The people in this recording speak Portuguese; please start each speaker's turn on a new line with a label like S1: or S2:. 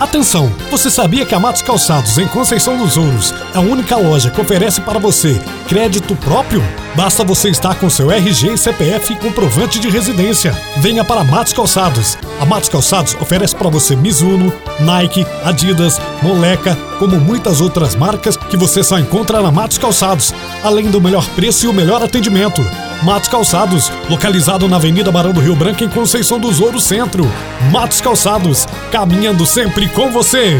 S1: Atenção! Você sabia que a Matos Calçados, em Conceição dos Ouros, é a única loja que oferece para você crédito próprio? Basta você estar com seu RG e CPF e comprovante de residência. Venha para Matos Calçados. A Matos Calçados oferece para você Mizuno, Nike, Adidas, Moleca, como muitas outras marcas que você só encontra na Matos Calçados, além do melhor preço e o melhor atendimento. Matos Calçados, localizado na Avenida Barão do Rio Branco, em Conceição dos Ouros Centro. Matos Calçados, caminhando sempre com você.